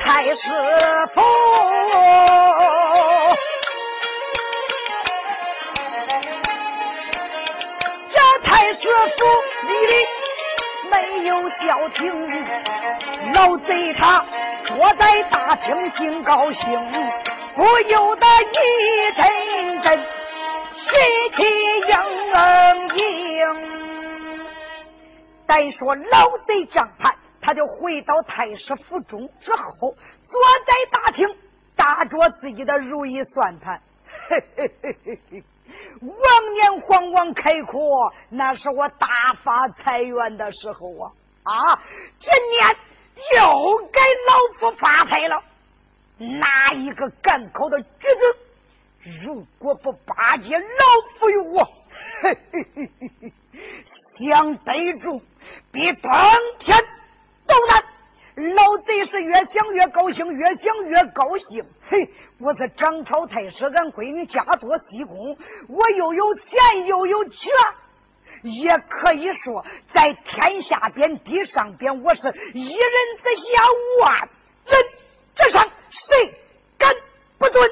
太师府。这太师府里里没有消停，老贼他坐在大厅挺高兴，不由得一阵阵喜气盈盈。再说老贼将盘，他就回到太师府中之后，坐在大厅打着自己的如意算盘，嘿嘿嘿嘿嘿。往年皇王开阔，那是我大发财源的时候啊！啊，今年又该老夫发财了。哪一个赶考的举子，如果不巴结老夫与我，嘿嘿嘿嘿嘿，想逮住，比当天老贼是越想越高兴，越想越高兴。嘿，我是张朝太师，俺闺女家做西宫，我又有钱又有权，也可以说在天下边地上边，我是一人之下，万人之上，谁敢不尊？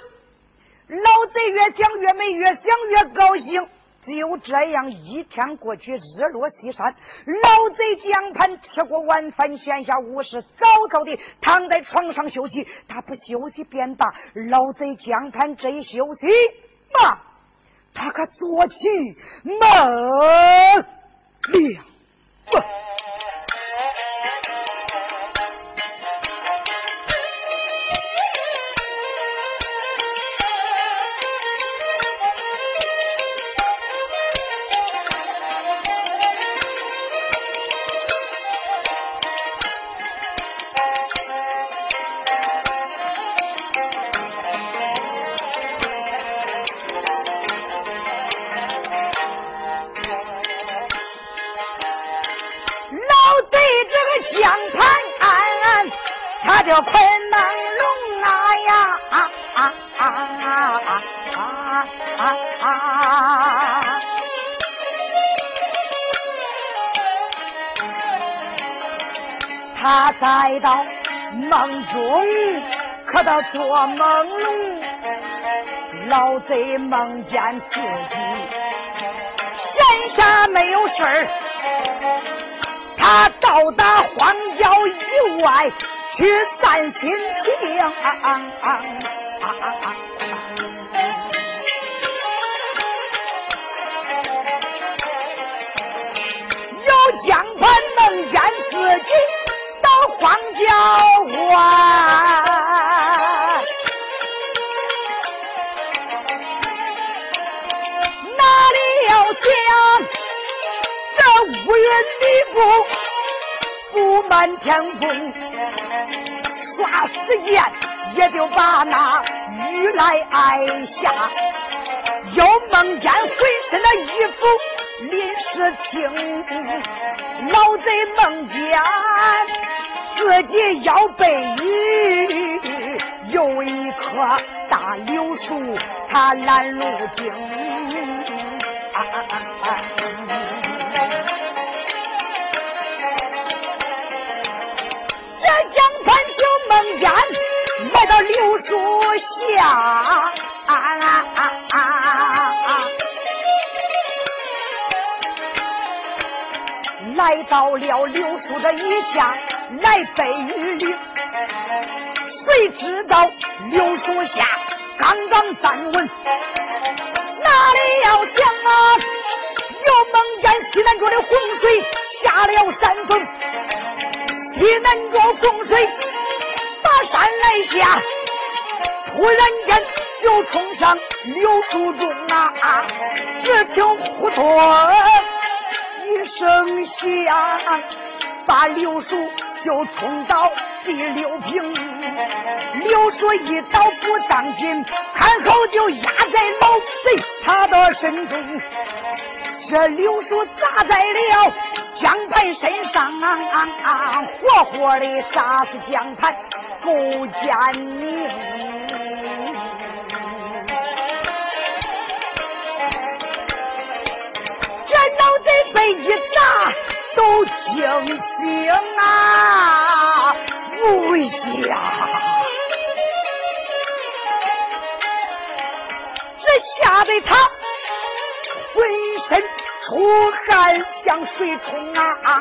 老贼越想越美，越想越高兴。就这样，一天过去，日落西山，老贼江盘吃过晚饭，闲暇无事，早早的躺在床上休息。他不休息便罢，老贼江盘这一休息嘛，他可做起梦了。到梦中，可到做梦，老贼梦见自己闲暇没有事儿，他到达荒郊以外去散心情，有江畔天空，霎时间也就把那雨来挨下，又梦见浑身的衣服淋湿青，老贼梦见。自己要被雨，有一棵大柳树，它拦路经。梦见来到柳树下。来到了柳树这一下来背雨里，谁知道柳树下刚刚站稳，哪里要想啊？又梦见西南角的洪水下了山峰，西南角洪水下，突然间就冲上刘叔中啊！只听呼通。一声响，把刘叔就冲到第六平。刘叔一刀不当心，看后就压在老贼他的身中。这刘叔砸在了江盘身上啊，活活的砸死江盘，不见你，这。老贼被一打都惊醒啊！不下，这吓得他浑身出汗像水冲啊！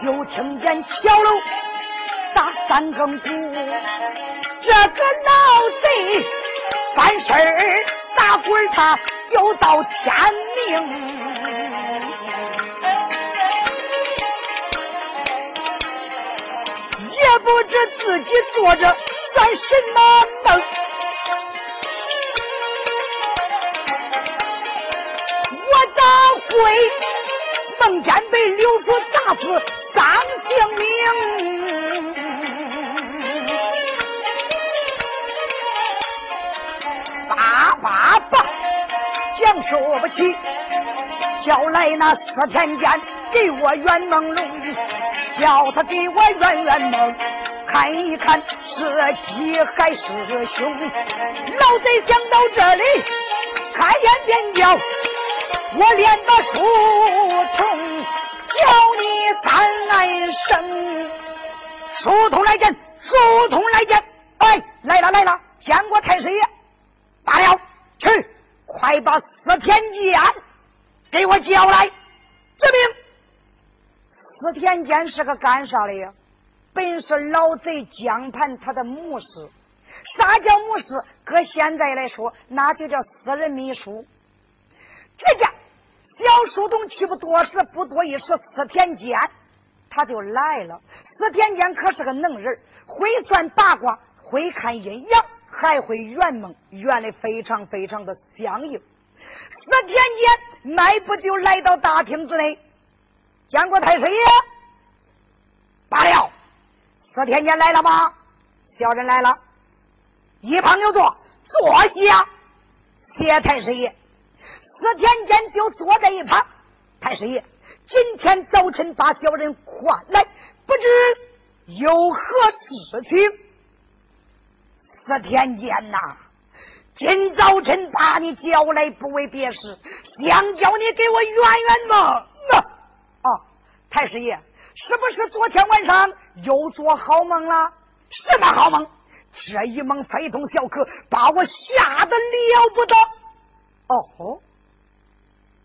就听见桥楼打三更鼓，这个老贼翻身打滚他就到天明。也不知自己做着算什么梦，我咋会梦见被刘叔打死丧性命？叭叭叭，讲说不起，叫来那四天监给我圆梦龙。叫他给我圆圆梦，看一看是吉还是凶。老贼想到这里，开眼便叫我练把书童，叫你三来生。书童来见，书童来见，哎，来了来了，见过太师爷。罢了，去，快把司天监给我叫来，遵命。司天监是个干啥的呀？本是老贼江盘他的牧师。啥叫牧师？搁现在来说，那就叫私人秘书。这家小书童去不多时，不多一时，司天监他就来了。司天监可是个能人，会算八卦，会看阴阳，还会圆梦，圆的非常非常的相应。司田坚迈步就来到大厅之内。见过太师爷，罢了。四天监来了吗？小人来了。一旁就坐，坐下。谢太师爷。四天监就坐在一旁。太师爷，今天早晨把小人唤来，不知有何事情？四天监呐，今早晨把你叫来，不为别事，想叫你给我圆圆梦。啊太师爷，是不是昨天晚上又做好梦了？什么好梦？这一梦非同小可，把我吓得了不得。哦，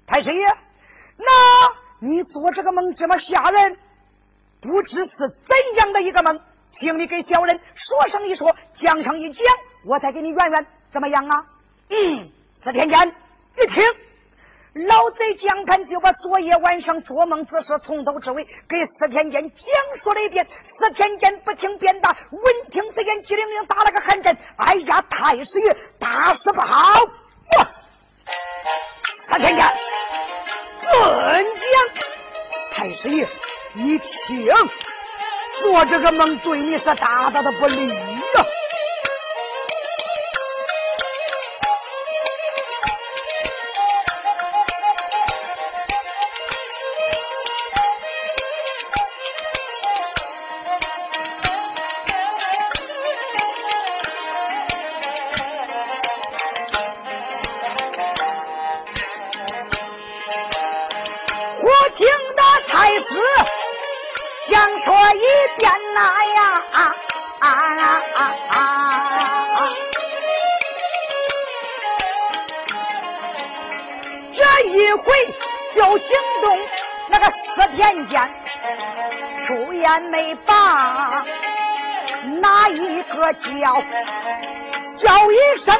太师爷，那你做这个梦这么吓人，不知是怎样的一个梦？请你给小人说上一说，讲上一讲，我再给你圆圆，怎么样啊？嗯，四天监一听。老贼江盘就把昨夜晚上做梦之事从头至尾给司天监讲述了一遍。司天监不听便打，闻听此言，机灵灵打了个寒战。哎呀，太师爷，大事不好！司天监，论讲，太师爷，你听，做这个梦对你是大大的不利。一回就惊动那个司田监，出言没把哪一个叫？叫一声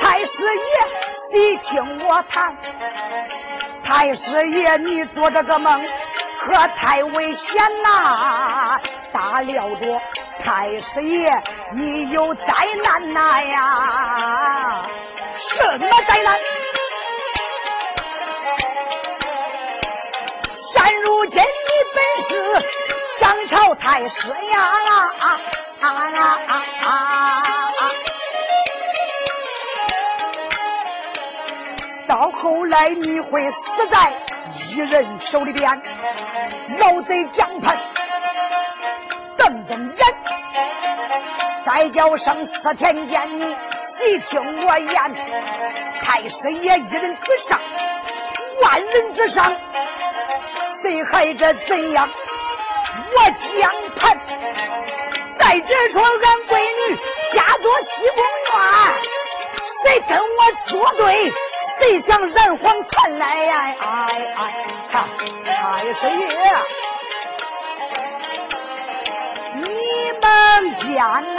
太师爷，细听我谈。太师爷，你做这个梦可太危险呐！大料着太师爷，你有灾难呐呀！什么灾难？如今你本是张朝太师呀！啊啊啊啊！到后来你会死在一人手里边，老贼江畔瞪瞪眼，再叫声四天剑，你细听我言，太师爷一人之上，万人之上，还这怎样？我江盘，在这说俺闺女家做西宫院，谁跟我作对？谁想染黄传来呀？哎哎，看太师爷，你们家呐，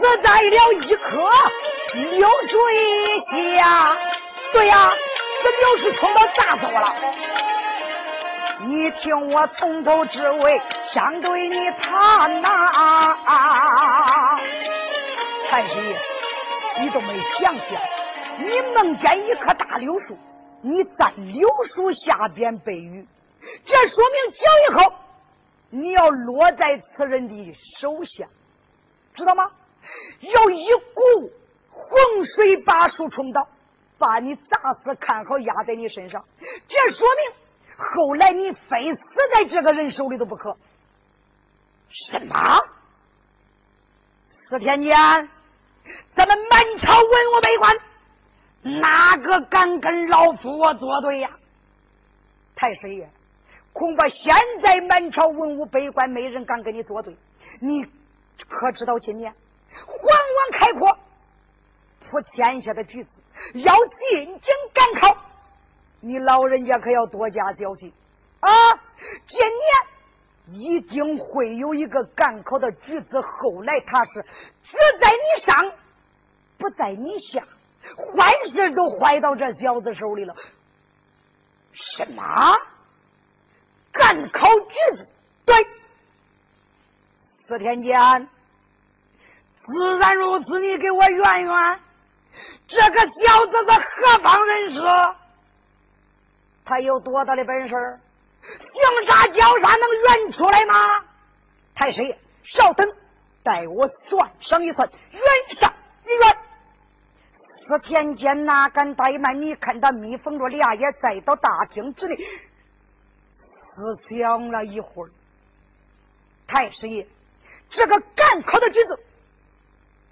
只在了一棵流水下。对呀，这流水冲到咋走了？你听我从头至尾相对你谈呐，太师爷。你都没想想，你梦见一棵大柳树，你在柳树下边背雨，这说明脚以后你要落在此人的手下，知道吗？要一股洪水把树冲倒，把你砸死，看好压在你身上。这说明后来你非死在这个人手里都不可。什么？四天间。咱们满朝文武百官，哪个敢跟老夫我作对呀？太师爷，恐怕现在满朝文武百官没人敢跟你作对。你可知道今年皇王开阔，普天下的举子要进京赶考，你老人家可要多加小心啊！今年。一定会有一个赶考的举子，后来他是只在你上，不在你下，坏事都坏到这小子手里了。什么？赶考举子？对，四天间，自然如此。你给我圆圆，这个小子是何方人士？他有多大的本事？行杀叫杀能圆出来吗？太师爷，稍等，待我算上一算，圆上一圆。四天间哪敢怠慢？你看他密封着俩眼，再到大厅之内思想了一会儿。太师爷，这个赶考的举子，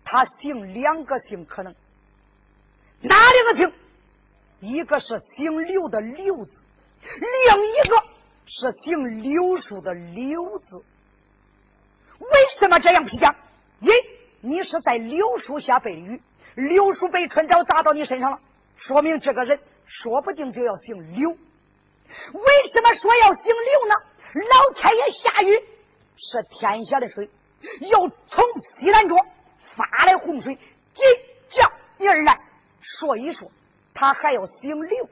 他姓两个姓，可能哪两个姓？一个是姓刘的刘字，另一个。是姓柳树的柳字，为什么这样批讲？一，你是在柳树下被雨，柳树被春潮砸到你身上了，说明这个人说不定就要姓柳。为什么说要姓刘呢？老天爷下雨是天下的水，要从西南角发来洪水，急叫你而来，说一说他还要姓刘，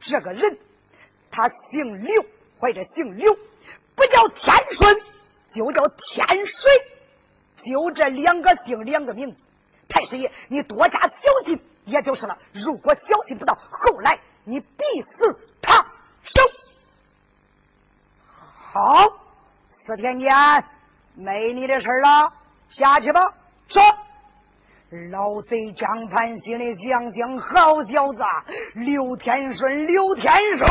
这个人。他姓刘，或者姓刘，不叫天顺，就叫天水，就这两个姓，两个名字。太师爷，你多加小心，也就是了。如果小心不到，后来你必死他手。好，四天监没你的事了，下去吧。走，老贼张盘心里想想，好小子，刘天顺，刘天顺。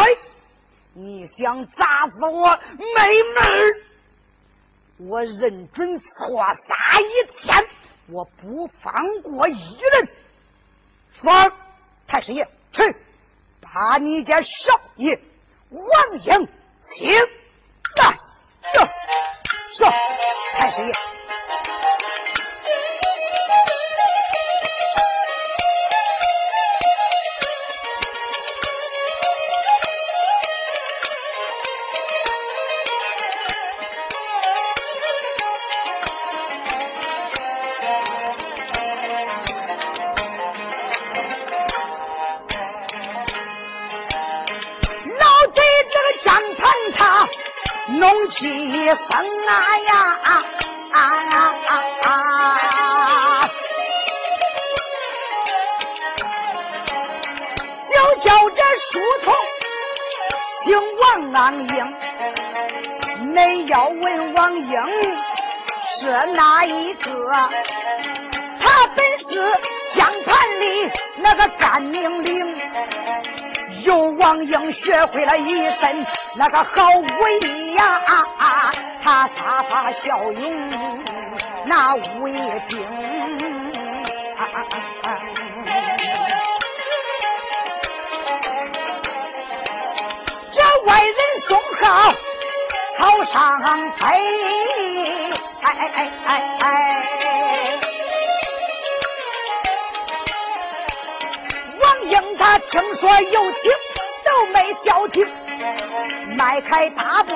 你想砸死我没门！我认准错杀一天，我不放过一人。说，太师爷，去把你家少爷王英请来。是，太师爷。气生啊呀啊啊啊啊啊！就叫这书童姓王安英，恁要问王英是哪一个？他本是江畔里那个干命令。由王英学会了一身那个好武艺呀，他撒发骁勇那武艺精，这外人送号草上飞，哎哎哎哎哎，王英他听说有情。都没消停，迈开大步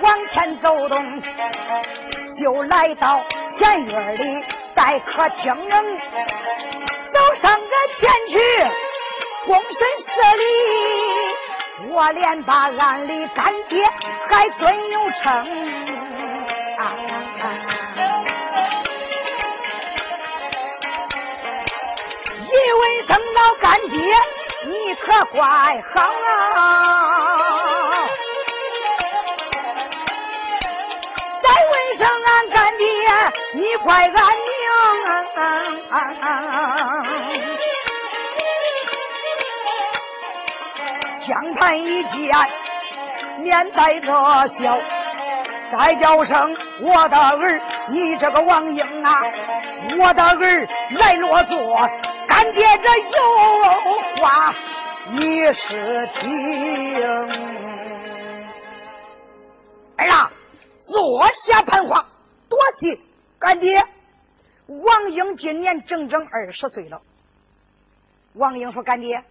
往前走动，就来到前院里待客厅，走上个前去躬身施礼，我连把俺的干爹还尊有称，一问声老干爹。可怪好啊！再问声俺干爹，你怪俺娘。江畔一见，面带着笑，再叫声我的儿，你这个王英啊，我的儿来落座。干爹这有话你是听，儿啊，坐下盘话。多谢干爹。王英今年整整二十岁了。王英说：“干爹，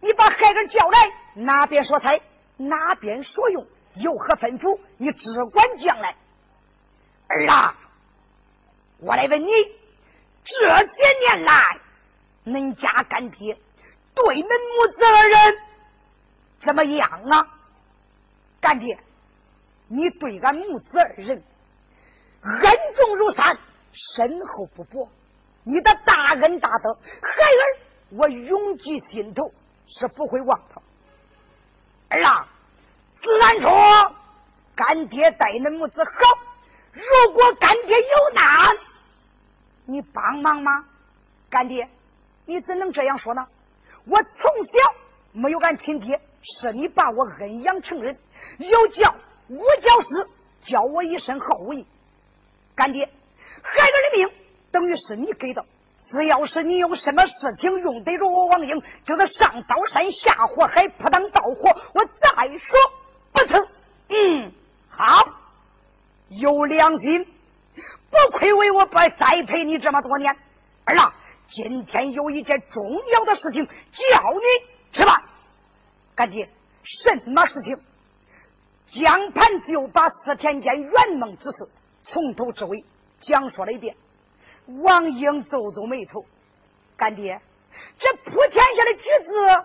你把孩儿叫来，哪边说财，哪边说用，有何吩咐？你只管讲来。”儿啊，我来问你，这些年来。恁家干爹对恁母子二人怎么样啊？干爹，你对俺母子二人恩重如山，深厚不薄。你的大恩大德，孩儿我永记心头，是不会忘他。儿啊，自然说干爹待恁母子好。如果干爹有难，你帮忙吗？干爹。你怎能这样说呢？我从小没有俺亲爹，是你把我恩养成人，有教无教师教我一身好武艺。干爹，孩儿的命等于是你给的，只要是你有什么事情用得着我王英，就是上刀山下火海，扑当刀火，我再说不成。嗯，好，有良心，不愧为我栽栽培你这么多年，儿啊。今天有一件重要的事情叫你吃饭，干爹，什么事情？江盘就把四天间圆梦之事从头至尾讲说了一遍。王英皱皱眉头，干爹，这普天下的举子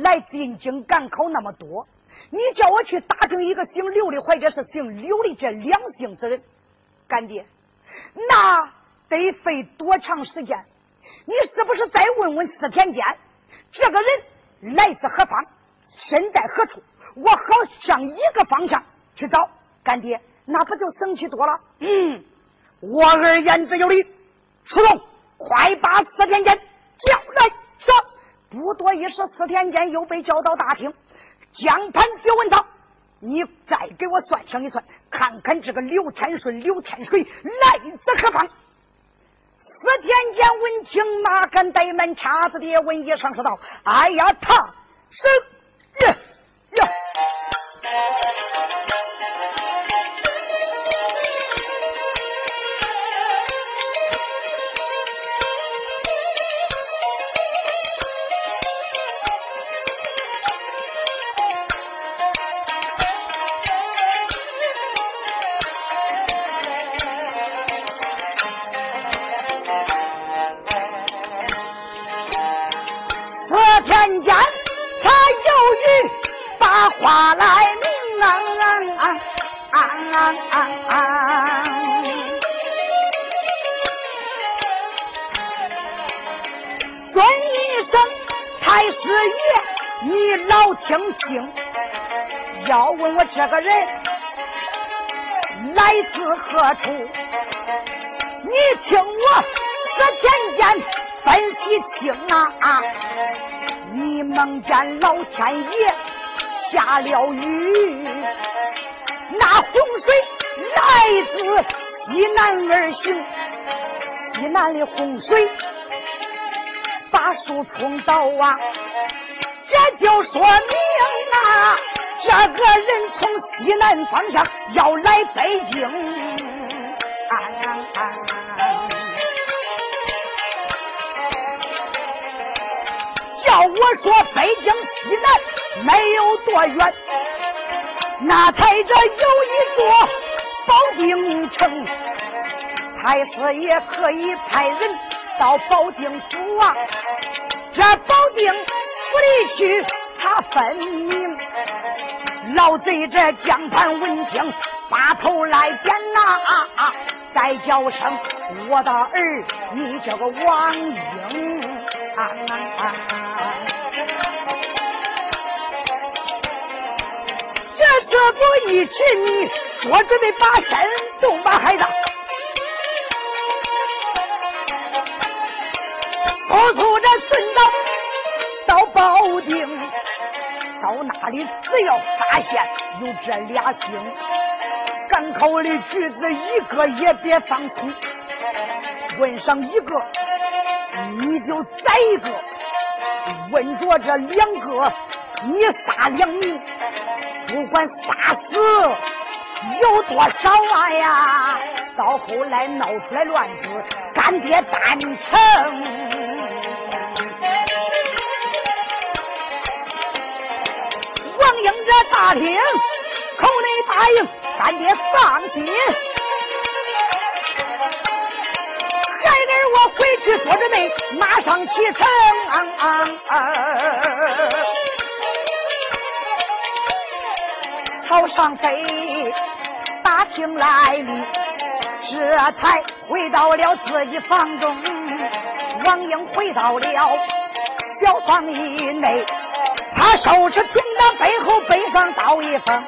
来进京赶考那么多，你叫我去打听一个姓刘的或者是姓刘的这两姓之人，干爹，那得费多长时间？你是不是再问问四天监，这个人来自何方，身在何处？我好向一个方向去找。干爹，那不就省气多了？嗯，我儿言之有理。出动，快把四天监叫来。说，不多一时，四天监又被叫到大厅。江盘就问他：“你再给我算上一算，看看这个刘天顺、刘天水来自何方？”四天监闻听，哪敢怠慢？叉子爹问一声说道：“哎呀，他是呀呀。”天间，他犹豫把话来明啊！尊一声太师爷，你老听清，要问我这个人来自何处，你听我这简简分析清啊！你梦见老天爷下了雨，那洪水来自西南而行，西南的洪水。把树冲倒啊！这就说明啊，这个人从西南方向要来北京。叫我说北京西南没有多远，那才这有一座保定城，太师也可以派人到保定府啊。这保定府里去，他分明老贼这江畔闻听，把头来点呐，再叫声我的儿，你叫个王英。这不一指你，我准备把身动吧，孩子。速速的顺道到保定，到那里只要发现有这俩星，港口的句子一个也别放松。问上一个，你就宰一个；问着这两个，你杀两名。不管杀死有多少啊呀，到后来闹出来乱子，干爹单成。应着大厅，口内答应，干爹放心。孩儿我回去做准备，马上启程。朝上飞，打听来历，这才回到了自己房中。王英回到了小房以内。他收拾行囊，背后背上刀一封，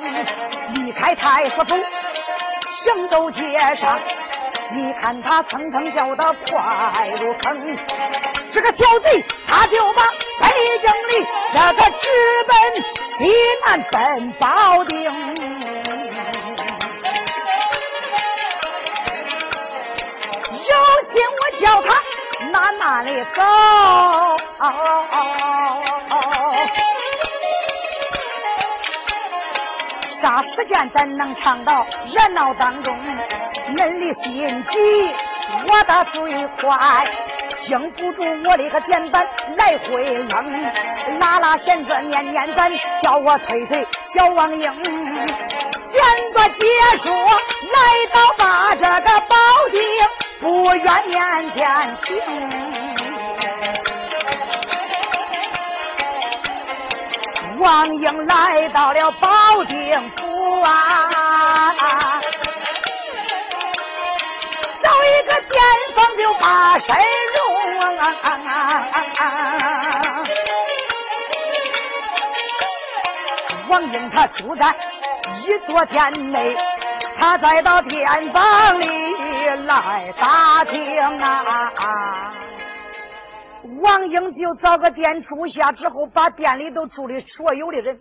离开太师府，行走街上，你看他蹭蹭叫的快如风。这个小贼，他就把北京里这个直奔西南奔保定。有心我叫他慢慢的走。啥时间咱能唱到热闹当中？恁的心急，我的嘴快，经不住我的个电板来回扔。拉拉弦子念念咱，叫我催催小王英。弦子结束，来到把这个保定，不愿念天停。王英来到了保定府啊，一个店房就把身容。王英他住在一座店内，他再到店房里来打听啊。啊,啊王英就找个店住下之后，把店里头住的所有的人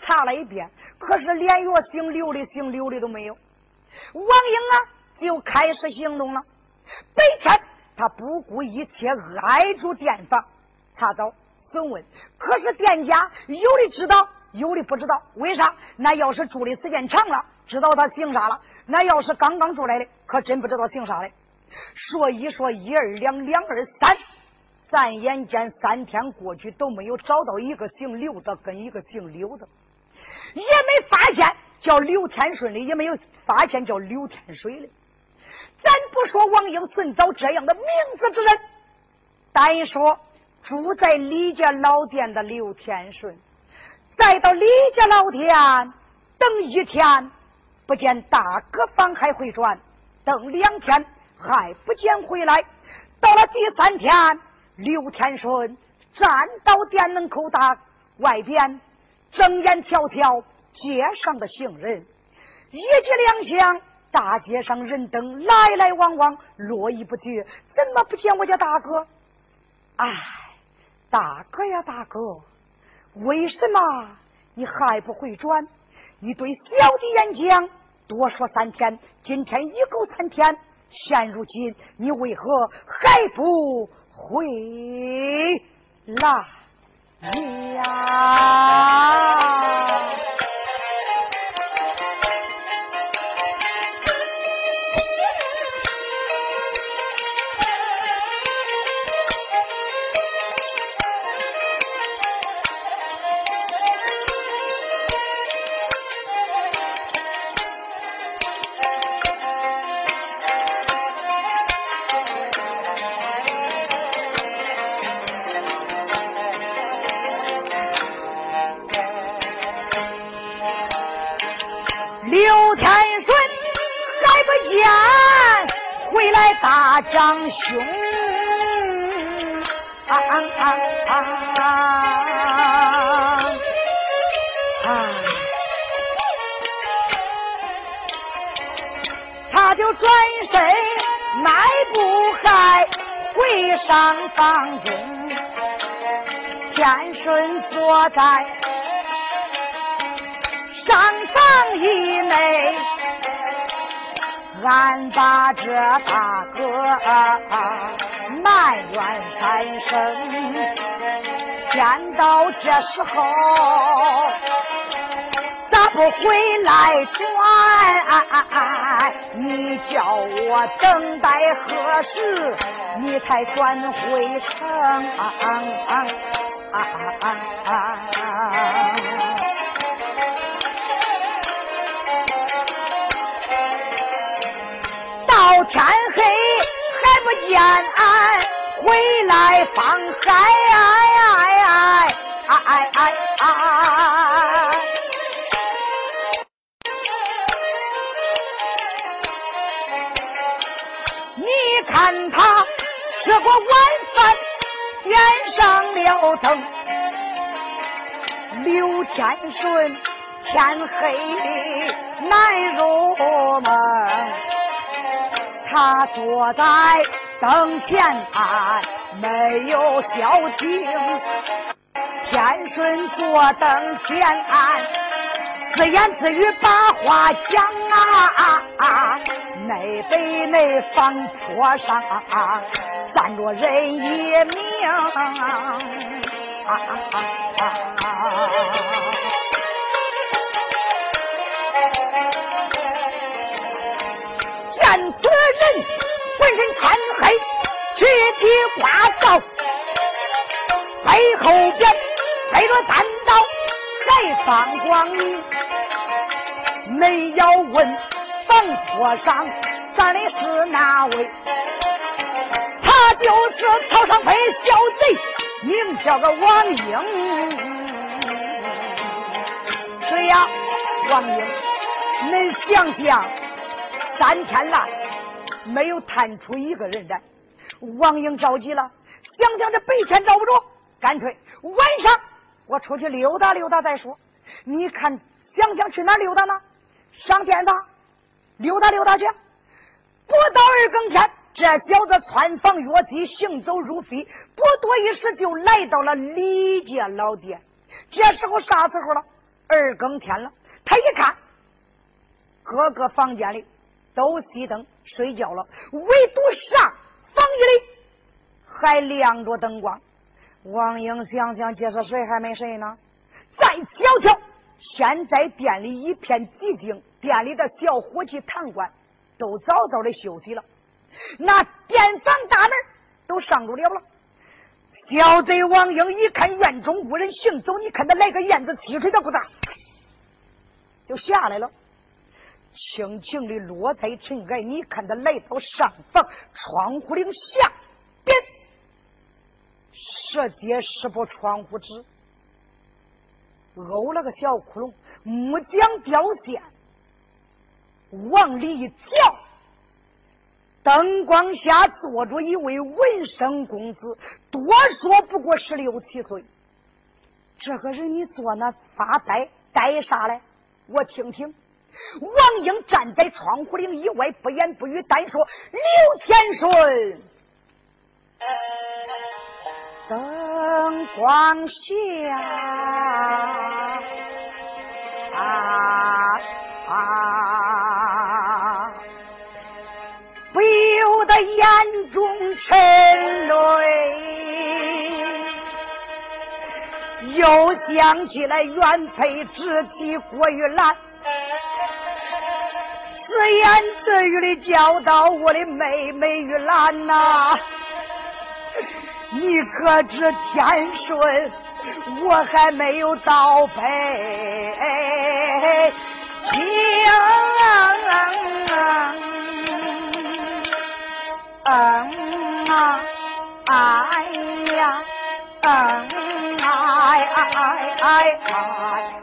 查了一遍，可是连个姓刘的、姓刘的都没有。王英啊，就开始行动了。白天他不顾一切挨住店房查找询问，可是店家有的知道，有的不知道。为啥？那要是住的时间长了，知道他姓啥了；那要是刚刚住来的，可真不知道姓啥的。说一说一二两，两二三。咱眼见三天过去都没有找到一个姓刘的跟一个姓刘的，也没发现叫刘天顺的，也没有发现叫刘天水的。咱不说王英顺找这样的名字之人，单说住在李家老店的刘天顺，再到李家老店等一天，不见大哥方还回转，等两天还不见回来。到了第三天，刘天顺站到店门口大外边，睁眼瞧瞧街上的行人，一计两想，大街上人等来来往往，络绎不绝，怎么不见我家大哥？哎，大哥呀，大哥，为什么你还不回转？你对小弟演讲，多说三天，今天已够三天。现如今，你为何还不回来呀？上房中，天顺坐在上房以内。俺把这大哥埋怨三声，见到这时候咋不回来转？你叫我等待何时，你才转回城？天黑还不见俺回来放海，刘天顺天黑难入梦。他坐在灯前岸，没有交情。天顺坐灯前岸，自言自语把话讲啊。内北内房坡上站着人一名，见此。人浑身穿黑，躯体刮造，背后边背着单刀，还放光明。你要问房坡上站的是哪位？他就是曹尚飞小贼，名叫个王英。是呀，王英，你想想，三天来。没有探出一个人来，王英着急了，想想这白天找不着，干脆晚上我出去溜达溜达再说。你看，想想去哪溜达呢？上天堂溜达溜达去。不到二更天，这小子穿房越脊，行走如飞，不多一时就来到了李家老店。这时候啥时候了？二更天了。他一看，各个房间里。都熄灯睡觉了，唯独上房间里还亮着灯光。王英想想，这是谁还没睡呢？再瞧瞧，现在店里一片寂静，店里的小伙计、堂官都早早的休息了，那店房大门都上住了了。小贼王英一看院中无人行走，你看他来个燕子踢水的不打，就下来了。轻轻的落在尘埃，你看他来到上房窗户顶下边，设结十部窗户纸，呕了个小窟窿，木匠雕线，往里一瞧，灯光下坐着一位文生公子，多说不过十六七岁。这个人你坐那发呆，呆啥嘞？我听听。王英站在窗户棂以外，不言不语，单说：“刘天顺，灯光下啊啊，不由得眼中沉泪。”又想起来原配知妻郭玉兰，自言自语的教导我的妹妹玉兰呐，你可知天顺，我还没有到北京嗯，啊，哎呀，嗯，哎，哎，哎，哎，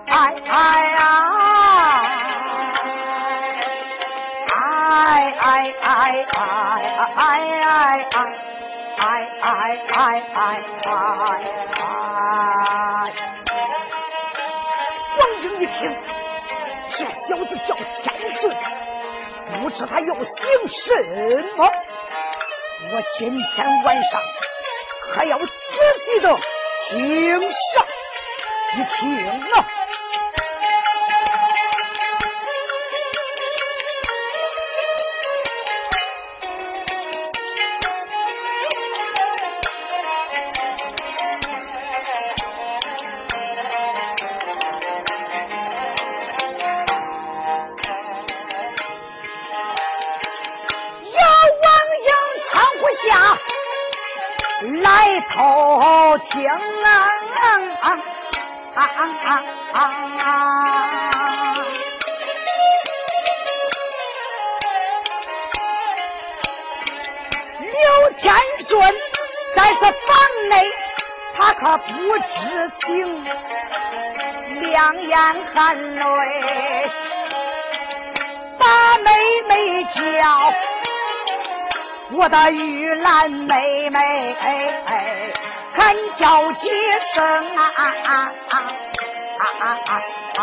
哎，哎，哎，哎，哎，哎，哎，哎，哎，哎，哎，哎，哎，哎，哎。王英一听，这小子叫陈胜，不知他要姓什么。我今天晚上还要仔细的。听上一听啊！眼含泪，把妹妹叫。我的玉兰妹妹，喊叫几声啊啊啊啊啊啊！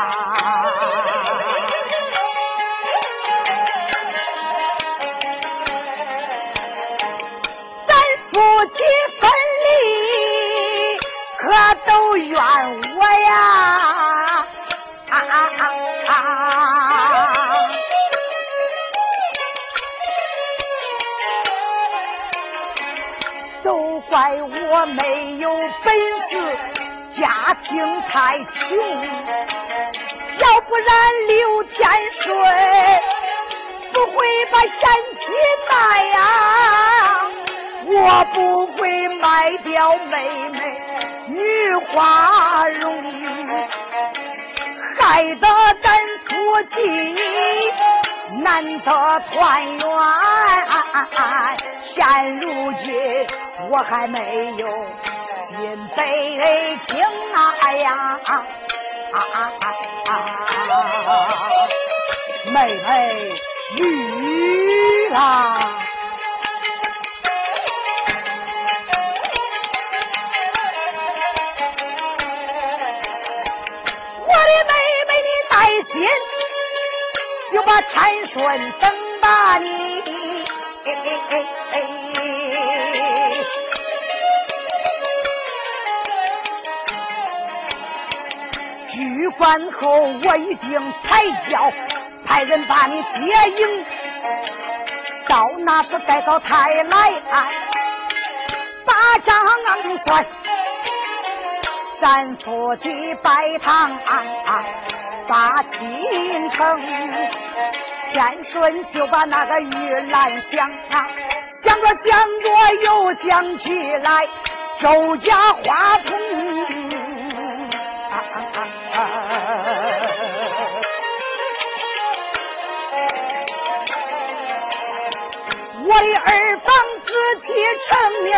咱夫妻分离，可都怨我呀！怪我没有本事，家庭太穷，要不然刘天顺不会把贤妻卖呀，我不会卖掉妹妹女花容，害得咱夫妻难得团圆。现如今。我还没有进北京啊！哎呀！妹妹女啦，我的妹妹你带心，就把天顺等把你。饭后我一定抬轿，派人把你接应。到那时带到台来，把账算。咱夫妻拜堂把亲成。天顺就把那个玉兰想啊，想着想着又想起来周家花童。我的二房知妻成名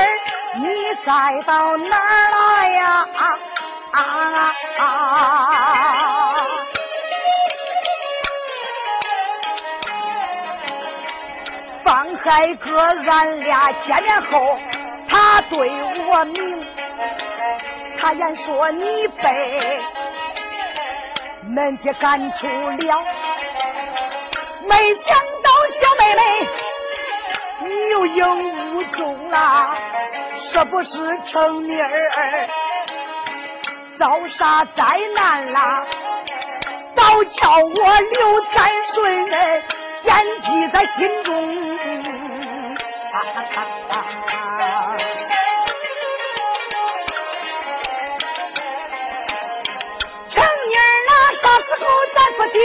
你再到哪儿来呀？啊啊啊！海哥，俺俩见面后，他对我明，他言说你被门家赶出了，没想到小妹妹你有影无踪啊，是不是成名儿遭啥灾难啦？倒叫我刘三顺惦记在心中。成年了，啥时候咱夫妻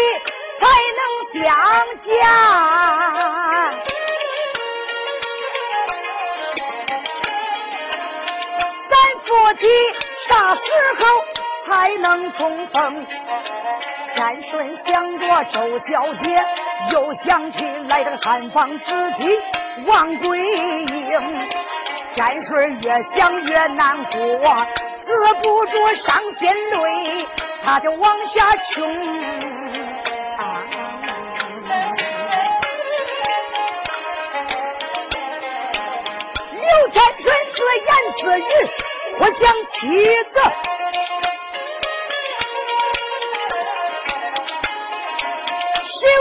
才能相见？咱夫妻啥时候才能重逢？天顺想着周小姐，又想起来这个汉房子弟王桂英。天顺越想越难过，止不住伤心泪，他就往下穷。刘天顺自言自语，我想妻子。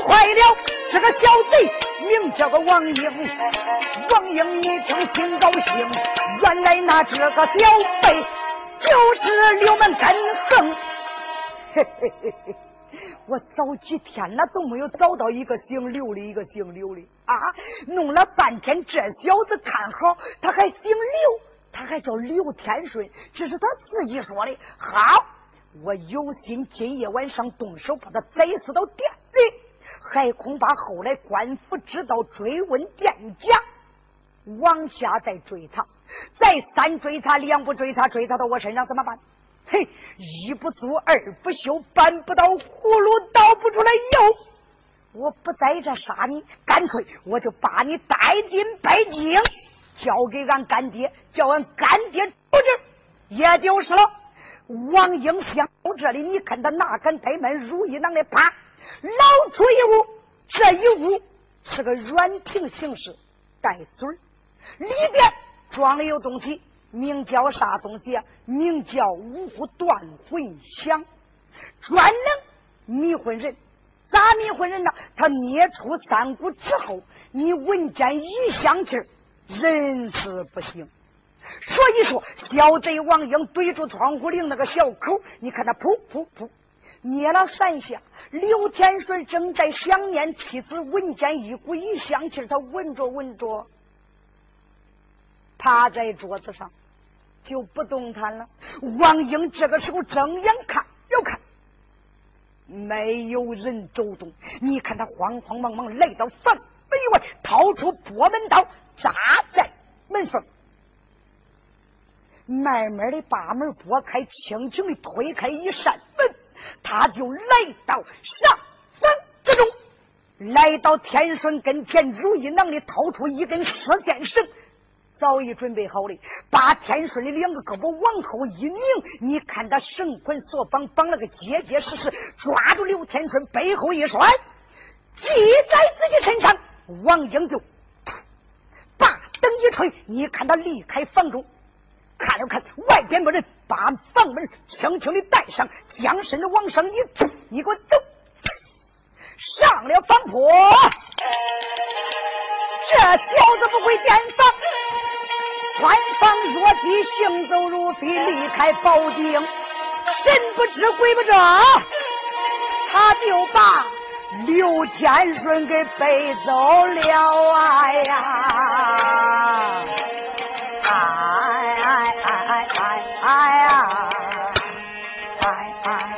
坏了，这个小贼名叫个王英。王英一听心高兴，原来那这个小辈就是刘门根横。嘿嘿嘿嘿，我找几天了都没有找到一个姓刘的，一个姓刘的啊！弄了半天，这小子看好，他还姓刘，他还叫刘天顺，这是他自己说的。好，我有心今夜晚上动手把他宰死到店里。还恐怕后来官府知道追问店家，往下再追查，再三追查，两不追查，追查到我身上怎么办？嘿，一不做二不休，搬不到葫芦倒不出来油。我不在这杀你，干脆我就把你带进北京，交给俺干爹，叫俺干爹处置，也就是了。王英想到这里，你看他哪敢怠慢？如意囊的啪。老出一屋，这一屋是个软瓶形式，带嘴儿，里边装的有东西，名叫啥东西啊？名叫五谷断魂香，专能迷魂人。咋迷魂人呢？他捏出三股之后，你闻见一香气儿，人是不行。所以说，小贼王英对住窗户棂那个小口，你看他噗噗噗。捏了三下，刘天顺正在想念妻子，闻见一股异香气他闻着闻着，趴在桌子上就不动弹了。王英这个时候睁眼看，又看，没有人走动。你看他慌慌忙忙来到房门外，掏出拨门刀扎在门缝，慢慢的把门拨开，轻轻的推开一扇门。他就来到上房之中，来到天顺跟前，如意囊里掏出一根丝线绳，早已准备好了，把天顺的两个胳膊往后一拧，你看他绳捆索绑，绑了个结结实实，抓住刘天顺背后一甩，系在自己身上，王英就把灯一吹，你看他离开房中。看了看外边没人，把房门轻轻的带上，将身子往上一推，你给我走，上了房坡。这小子不会点房，穿房落地，行走如飞，离开宝鼎，神不知鬼不知，他就把刘天顺给背走了啊呀！哎哎！哎哎。哎哎呀！哎哎。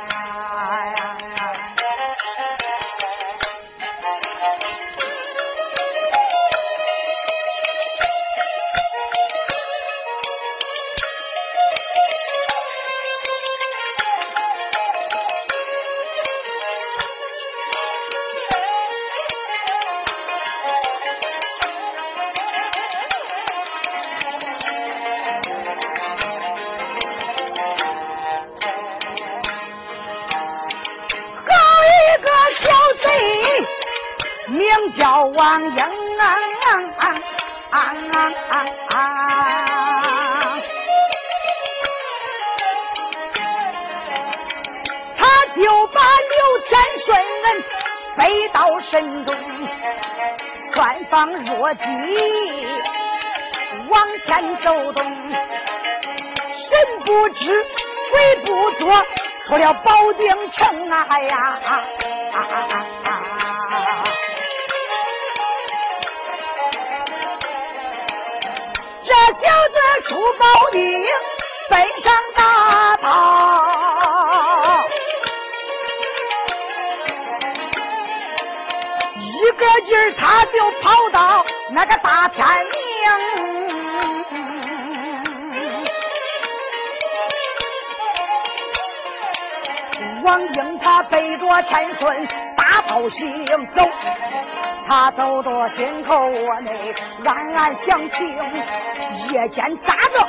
心口窝内，暗暗想情，夜间咋着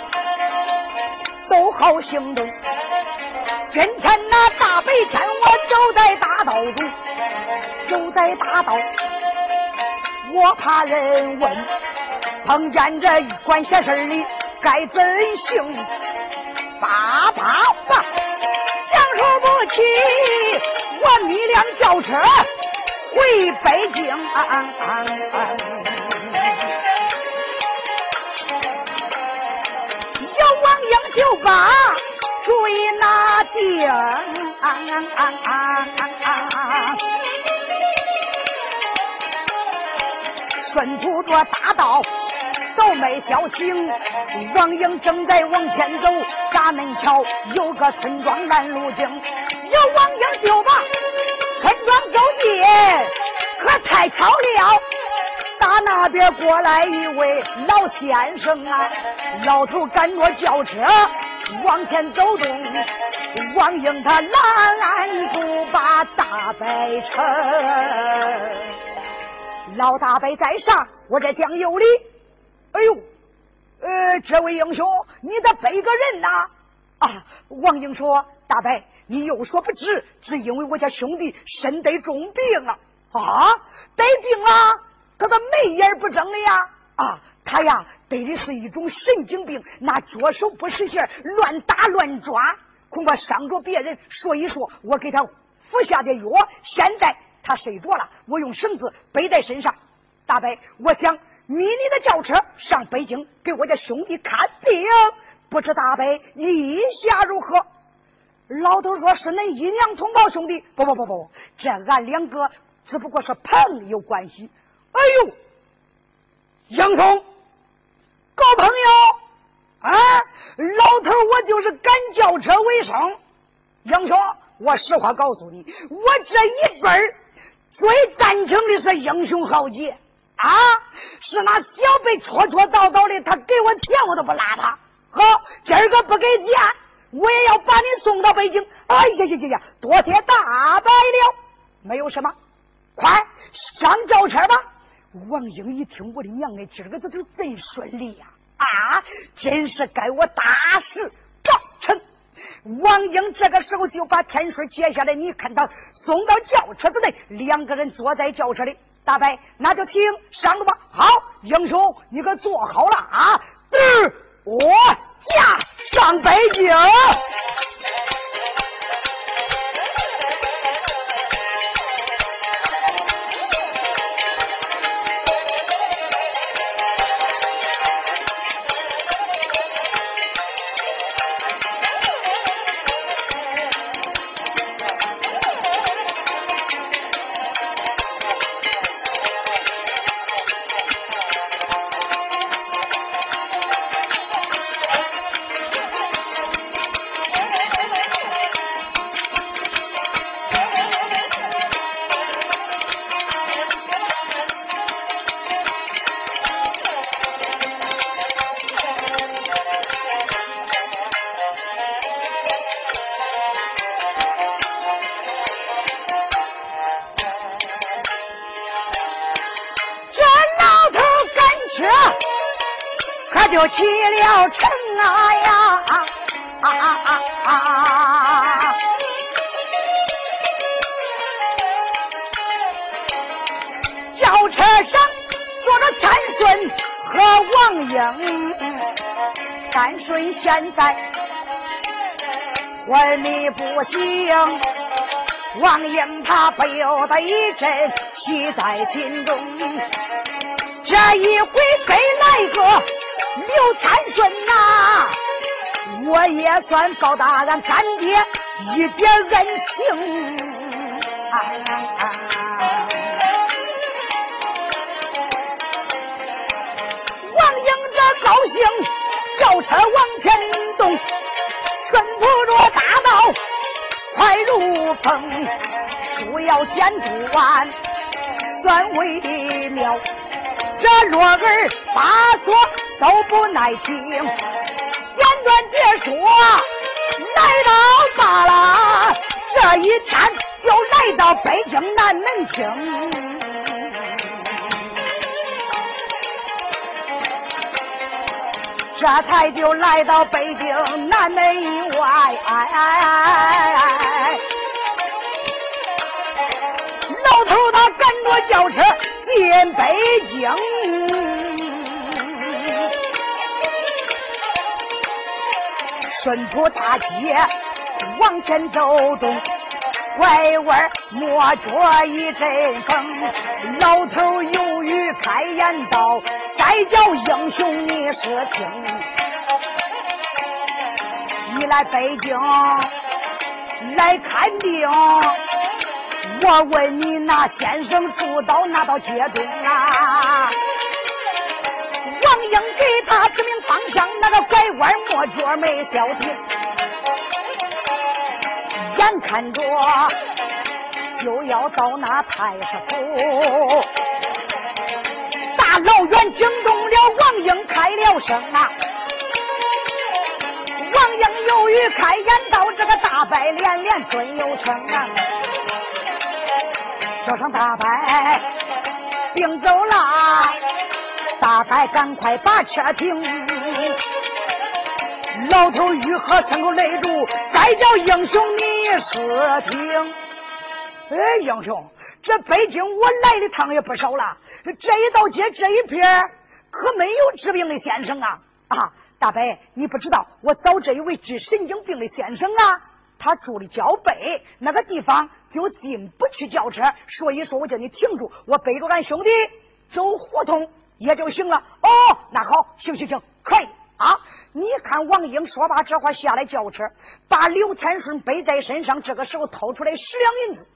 都好行动。今天那大白天，我走在大道中，走在大道，我怕人问，碰见这管闲事的该怎行？叭叭叭，讲说不起，我米辆轿车。回北京，有王英就把主意拿定，顺途着大道都没消停。王英正在往前走，闸门桥有个村庄拦路经，有王英就把。村庄走进，可太巧了！打那边过来一位老先生啊，老头赶着轿车往前走动。王英他拦住把大白车，老大白在上，我这讲有理。哎呦，呃，这位英雄，你得背个人呐！啊，王英说。大白，你有所不知，只因为我家兄弟身得重病啊！啊，得病了，可他眉眼不睁的呀！啊，他呀得的是一种神经病，那脚手不识线，乱打乱抓，恐怕伤着别人。所以说我给他服下的药，现在他睡着了，我用绳子背在身上。大伯，我想迷你的轿车上北京给我家兄弟看病，不知大伯意下如何？老头说：“是恁阴阳同胞兄弟，不不不不，这俺两个只不过是朋友关系。哎呦，杨冲，搞朋友啊！老头，我就是赶轿车为生。杨兄，我实话告诉你，我这一辈儿最赞成的是英雄豪杰啊！是那小辈戳戳叨叨的，他给我钱我都不拉他。好，今儿个不给钱。”我也要把你送到北京！哎呀呀呀呀！多谢大白了，没有什么，快上轿车吧。王英一听，我的娘哎，今儿个这就真顺利呀！啊，真是该我大事告成。王英这个时候就把天顺接下来，你看他送到轿车子内，两个人坐在轿车里。大白，那就请上路吧。好，英雄，你可坐好了啊！嘚，我驾。上北京。可就起了城啊呀！啊啊啊啊！轿车上坐着三顺和王英，三顺现在昏迷不醒，王英他不由得一阵喜在心中。这一回给来个刘参顺呐，我也算报答俺干爹一点恩情。王英这高兴，轿车往前动，顺不着大道快如风，书要剪不完，算为妙。这落儿八锁都不耐听，简短别说，来到罢了。这一天就来到北京南门厅，这才就来到北京南门以外。哎哎哎老头他赶着轿车。进北京，顺坡大街往前走动，拐弯摸着一阵风。老头犹豫开言道：“再叫英雄你是听，你来北京来看病。”我问你，那先生住到哪道街东啊？王英给他指明方向，那个拐弯抹角没消停，眼看着就要到那太师府，大老远惊动了王英，开了声啊！王英由于开言道：“这个大拜连连准有成啊！”叫声大伯，病走了，大伯赶快把车停。老头愈喝声口泪珠，再叫英雄你说听。哎，英雄，这北京我来的趟也不少了，这一道街这一片可没有治病的先生啊！啊，大伯，你不知道，我找这一位治神经病的先生啊。他住的郊北那个地方就进不去轿车，所以说我叫你停住，我背着俺兄弟走胡同也就行了。哦，那好，行行行，可以啊。你看王英说罢这话下来轿车，把刘天顺背在身上，这个时候掏出来十两银子。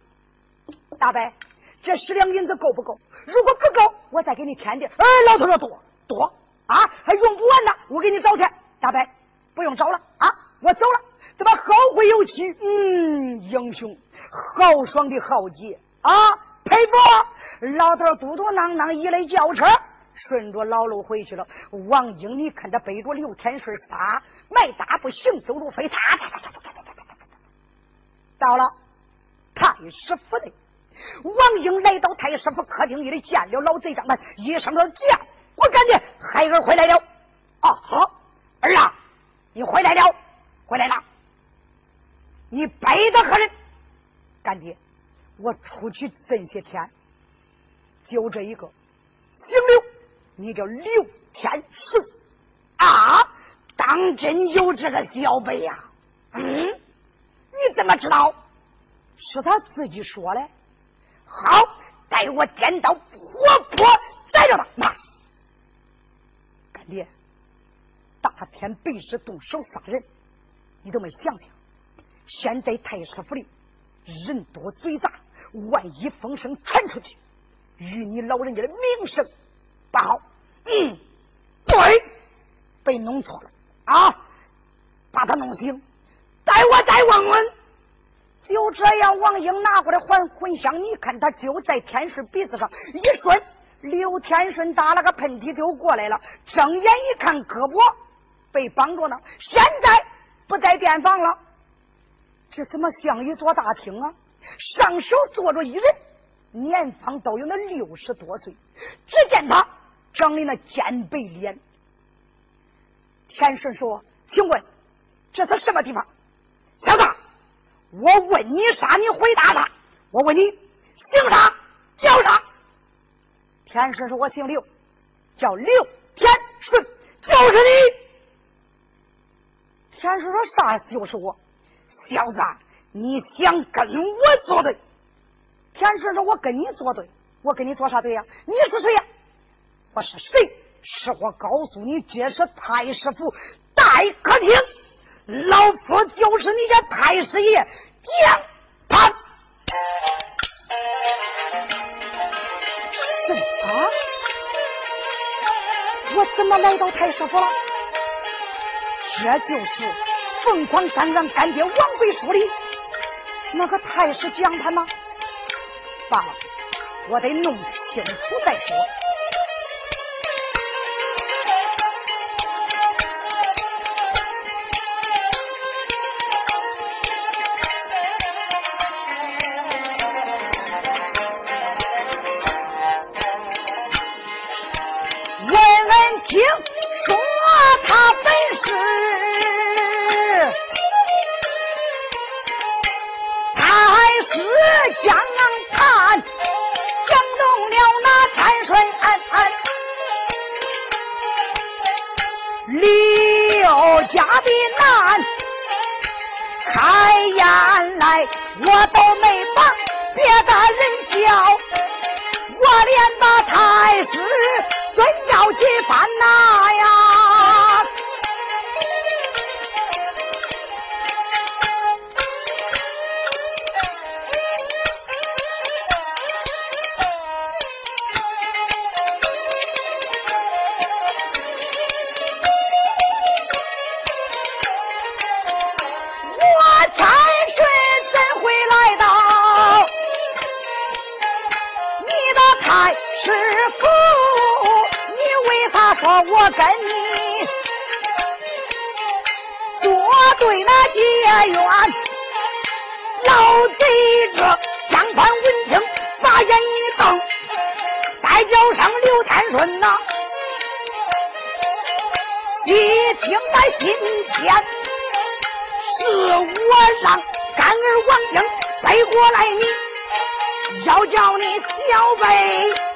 大伯，这十两银子够不够？如果不够，我再给你添点。哎，老头说多多啊，还用不完呢，我给你找去。大伯，不用找了啊，我走了。怎么后会有期？嗯，英雄豪爽的豪杰啊，佩服！老头嘟嘟囔囔一来轿车，顺着老路回去了。王英，你看他背着刘天顺，撒迈大步行走路飞，踏踏踏踏踏踏踏踏踏到了太师府内。王英来到太师府客厅里，见了老贼张盘，一声的叫：“我感觉孩儿回来了。”啊，好儿啊，你回来了，回来了。你背得何人？干爹，我出去这些天，就这一个姓刘，你叫刘天顺啊？当真有这个小辈呀？嗯？你怎么知道？是他自己说的。好，待我见到活泼宰了他。妈，干爹，大天白日动手杀人，你都没想想。现在太师府里人多嘴杂，万一风声传出去，与你老人家的名声不好。嗯，对，被弄错了啊！把他弄醒，待我再问问。就这样，王英拿过来还魂香，你看他就在天顺鼻子上一顺，刘天顺打了个喷嚏就过来了。睁眼一看，胳膊被绑着呢，现在不在店房了。这怎么像一座大厅啊？上手坐着一人，年方都有那六十多岁。只见他长的那尖白脸。天顺说：“请问这是什么地方？”小子，我问你啥，你回答啥。我问你姓啥，叫啥？天顺说：“我姓刘，叫刘天顺，就是你。天顺说啥？就是我，小子，你想跟我作对？天顺说：“我跟你作对，我跟你作啥对呀？你是谁呀？我是谁？是我告诉你，这是太师府待客厅，老夫就是你家太师爷蒋潘。”啊！我怎么来到太师府了？这就是凤凰山俺干爹王贵书里那个太师蒋潘吗？罢了，我得弄清楚再说。我跟你作对那结缘，老贼这江宽闻听，把眼一瞪，再叫上刘天顺呐，一听在心间，是我让干儿王英背过来，你要叫你小辈。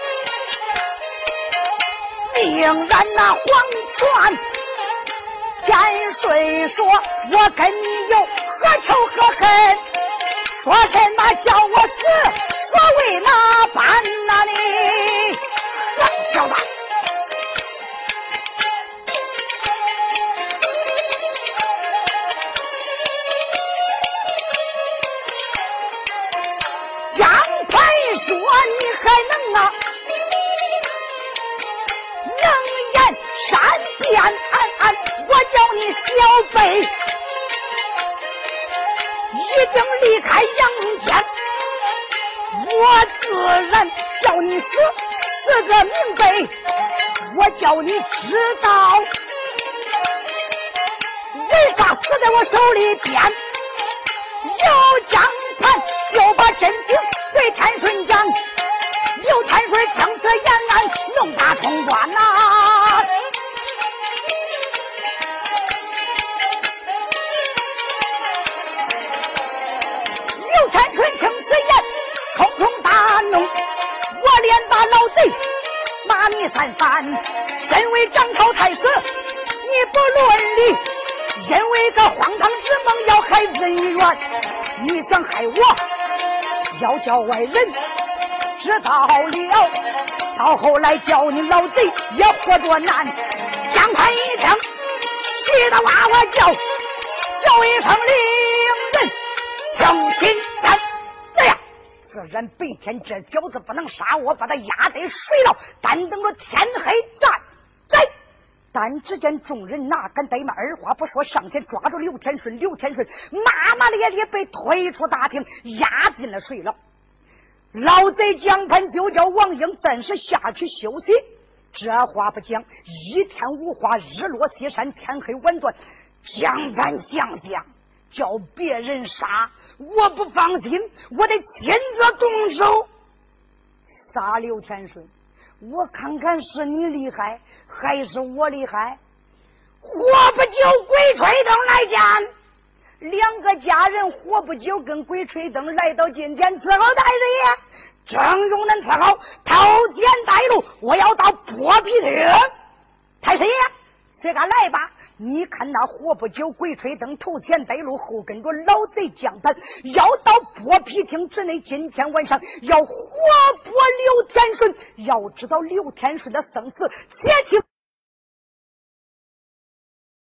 命然那黄泉天水说：“我跟你有何仇何恨？说什么叫我死？所谓哪般哪里？乱叫吧，你小辈，一定离开阳间。我自然叫你死，死个明白。我叫你知道，为啥死在我手里边？有江盘就把真情对天顺讲，刘天顺听此言案，怒打冲冠呐。千春听此言，匆匆大怒，我连打老贼骂你三番，身为张朝太师，你不伦理，因为个荒唐之梦要害恩怨，你想害我，要叫外人知道了，到后来叫你老贼也活着难。江宽一听，气得哇哇叫，叫一声令人听金山。自然白天这小子不能杀我，把他压在水牢，但等着天黑再宰。但只见众人哪敢怠慢，二话不说上前抓住刘天顺。刘天顺骂骂咧咧被推出大厅，压进了水牢。老贼江盘就叫王英暂时下去休息。这话不讲，一天无话，日落西山，天黑晚断。江盘想想，叫别人杀。我不放心，我得亲自动手杀刘天顺。我看看是你厉害还是我厉害。活不久，鬼吹灯来见两个家人。活不久，跟鬼吹灯来到今天伺候大人爷，正用恁伺候，头天带路，我要到剥皮厅，太师爷，随俺来吧。你看那活不久，鬼吹灯头前带路，后跟着老贼将盘，要到剥皮厅之内。今天晚上要活剥刘天顺。要知道刘天顺的生死，且听。